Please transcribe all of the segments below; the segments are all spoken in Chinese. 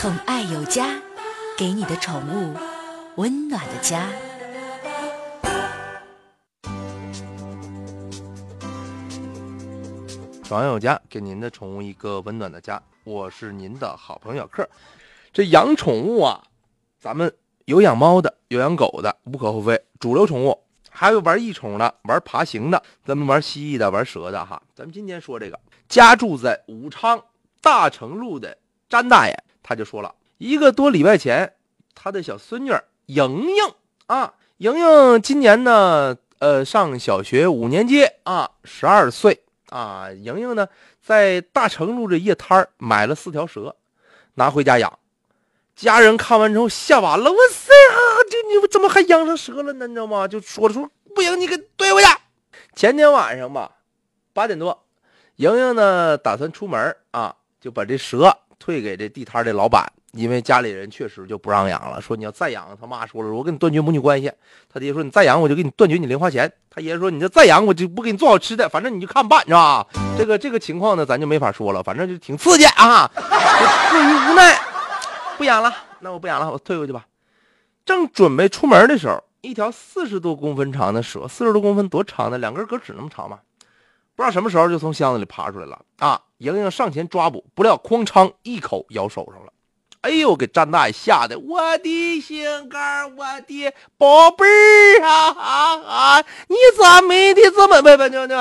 宠爱有家，给你的宠物温暖的家。宠爱有家，给您的宠物一个温暖的家。我是您的好朋友小克。这养宠物啊，咱们有养猫的，有养狗的，无可厚非。主流宠物还有玩异宠的，玩爬行的，咱们玩蜥蜴的，玩蛇的哈。咱们今天说这个家住在武昌大成路的詹大爷，他就说了一个多礼拜前，他的小孙女莹莹啊，莹莹今年呢，呃，上小学五年级啊，十二岁啊。莹莹呢，在大成路这夜摊儿买了四条蛇，拿回家养。家人看完之后吓完了，我塞啊！这你怎么还养上蛇了呢？你知道吗？就说了说不行，你给怼回去。前天晚上吧，八点多，莹莹呢打算出门啊，就把这蛇退给这地摊的老板，因为家里人确实就不让养了，说你要再养，他妈说了，我跟你断绝母女关系。他爹说你再养，我就给你断绝你零花钱。他爷说你这再养，我就不给你做好吃的，反正你就看办，是吧？这个这个情况呢，咱就没法说了，反正就挺刺激啊。迫于无奈。不养了，那我不养了，我退回去吧。正准备出门的时候，一条四十多公分长的蛇，四十多公分多长呢？两根胳趾那么长嘛？不知道什么时候就从箱子里爬出来了啊！莹莹上前抓捕，不料哐当一口咬手上了。哎呦，给张大爷吓得，我的心肝，我的宝贝儿啊啊啊！你咋没的这么不不不不？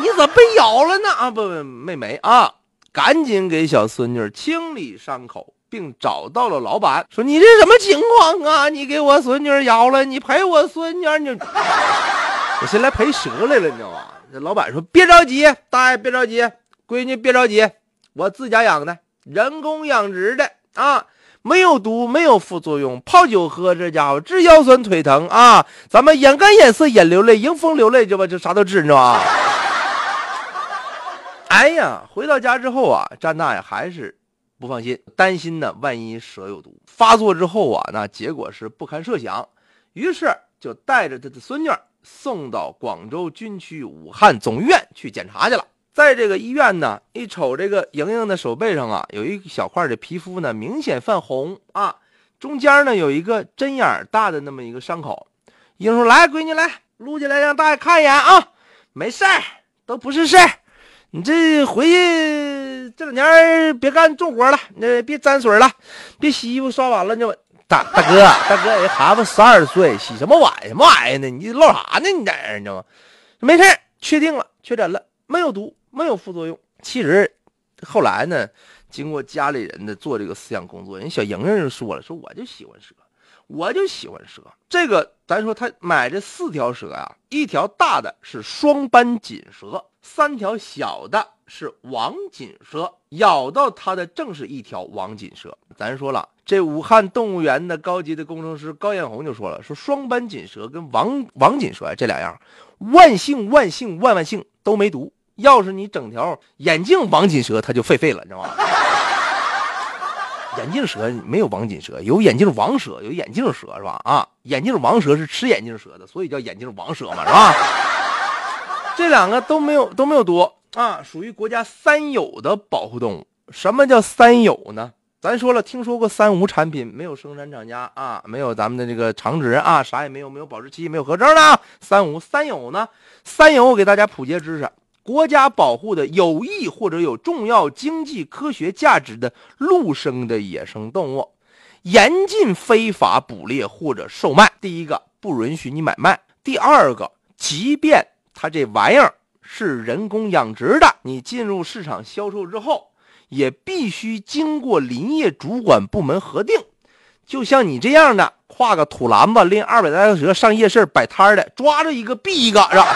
你咋被咬了呢？啊不不没没啊！赶紧给小孙女清理伤口，并找到了老板，说：“你这什么情况啊？你给我孙女咬了，你赔我孙女，你我先来赔蛇来了，你知道吧？”这老板说：“别着急，大爷别着急，闺女别着急，我自家养的，人工养殖的啊，没有毒，没有副作用，泡酒喝，这家伙治腰酸腿疼啊，咱们眼干眼涩眼流泪，迎风流泪，就吧？就啥都治，你知道吧？” 哎呀，回到家之后啊，张大爷还是不放心，担心呢，万一蛇有毒发作之后啊，那结果是不堪设想。于是就带着他的孙女送到广州军区武汉总医院去检查去了。在这个医院呢，一瞅这个莹莹的手背上啊，有一小块的皮肤呢，明显泛红啊，中间呢有一个针眼大的那么一个伤口。莹说：“来，闺女来，撸起来让大爷看一眼啊，没事儿，都不是事儿。”你这回去这两年别干重活了，那别沾水了，别洗衣服刷碗了，就大大哥大哥，人孩子十二岁，洗什么碗什么玩意呢？你唠啥呢？你在这儿你知道吗？没事确定了，确诊了，没有毒，没有副作用。其实后来呢，经过家里人的做这个思想工作，人小莹莹就说了，说我就喜欢蛇，我就喜欢蛇。这个咱说他买这四条蛇呀，一条大的是双斑锦蛇。三条小的是王锦蛇，咬到他的正是一条王锦蛇。咱说了，这武汉动物园的高级的工程师高艳红就说了，说双斑锦蛇跟王王锦蛇这两样，万幸万幸万万幸都没毒。要是你整条眼镜王锦蛇，它就废废了，你知道吗？眼镜蛇没有王锦蛇，有眼镜王蛇，有眼镜蛇是吧？啊，眼镜王蛇是吃眼镜蛇的，所以叫眼镜王蛇嘛，是吧？这两个都没有都没有毒啊，属于国家三有的保护动物。什么叫三有呢？咱说了，听说过三无产品，没有生产厂家啊，没有咱们的这个厂址啊，啥也没有，没有保质期，没有核证的。三无三有呢？三有我给大家普及知识：国家保护的有益或者有重要经济科学价值的陆生的野生动物，严禁非法捕猎或者售卖。第一个，不允许你买卖；第二个，即便它这玩意儿是人工养殖的，你进入市场销售之后，也必须经过林业主管部门核定。就像你这样的，挎个土篮子拎二百来条蛇上夜市摆摊的，抓着一个毙一个，是吧？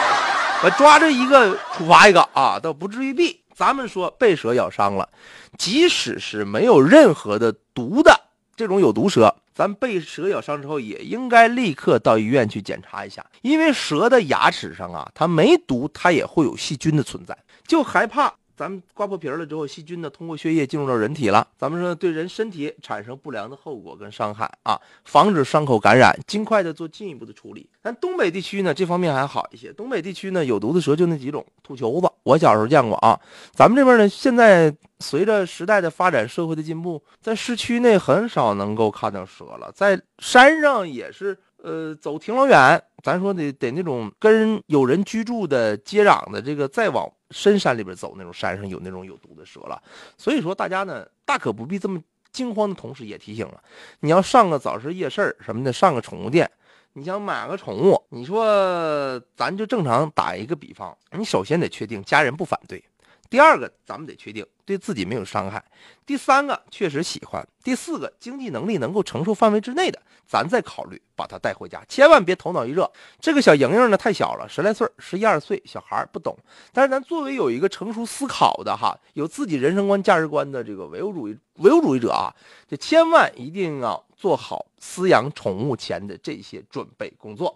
我抓着一个处罚一个啊，倒不至于毙。咱们说被蛇咬伤了，即使是没有任何的毒的这种有毒蛇。咱被蛇咬伤之后，也应该立刻到医院去检查一下，因为蛇的牙齿上啊，它没毒，它也会有细菌的存在，就害怕咱们刮破皮了之后，细菌呢通过血液进入到人体了，咱们说对人身体产生不良的后果跟伤害啊，防止伤口感染，尽快的做进一步的处理。但东北地区呢，这方面还好一些。东北地区呢，有毒的蛇就那几种，土球子，我小时候见过啊。咱们这边呢，现在随着时代的发展，社会的进步，在市区内很少能够看到蛇了，在山上也是。呃，走挺老远，咱说得得那种跟有人居住的接壤的这个，再往深山里边走，那种山上有那种有毒的蛇了。所以说，大家呢大可不必这么惊慌的同时，也提醒了，你要上个早市夜市什么的，上个宠物店，你想买个宠物，你说咱就正常打一个比方，你首先得确定家人不反对。第二个，咱们得确定对自己没有伤害；第三个，确实喜欢；第四个，经济能力能够承受范围之内的，咱再考虑把它带回家。千万别头脑一热。这个小莹莹呢，太小了，十来岁，十一二岁，小孩不懂。但是咱作为有一个成熟思考的哈，有自己人生观、价值观的这个唯物主义唯物主义者啊，这千万一定要做好饲养宠物前的这些准备工作。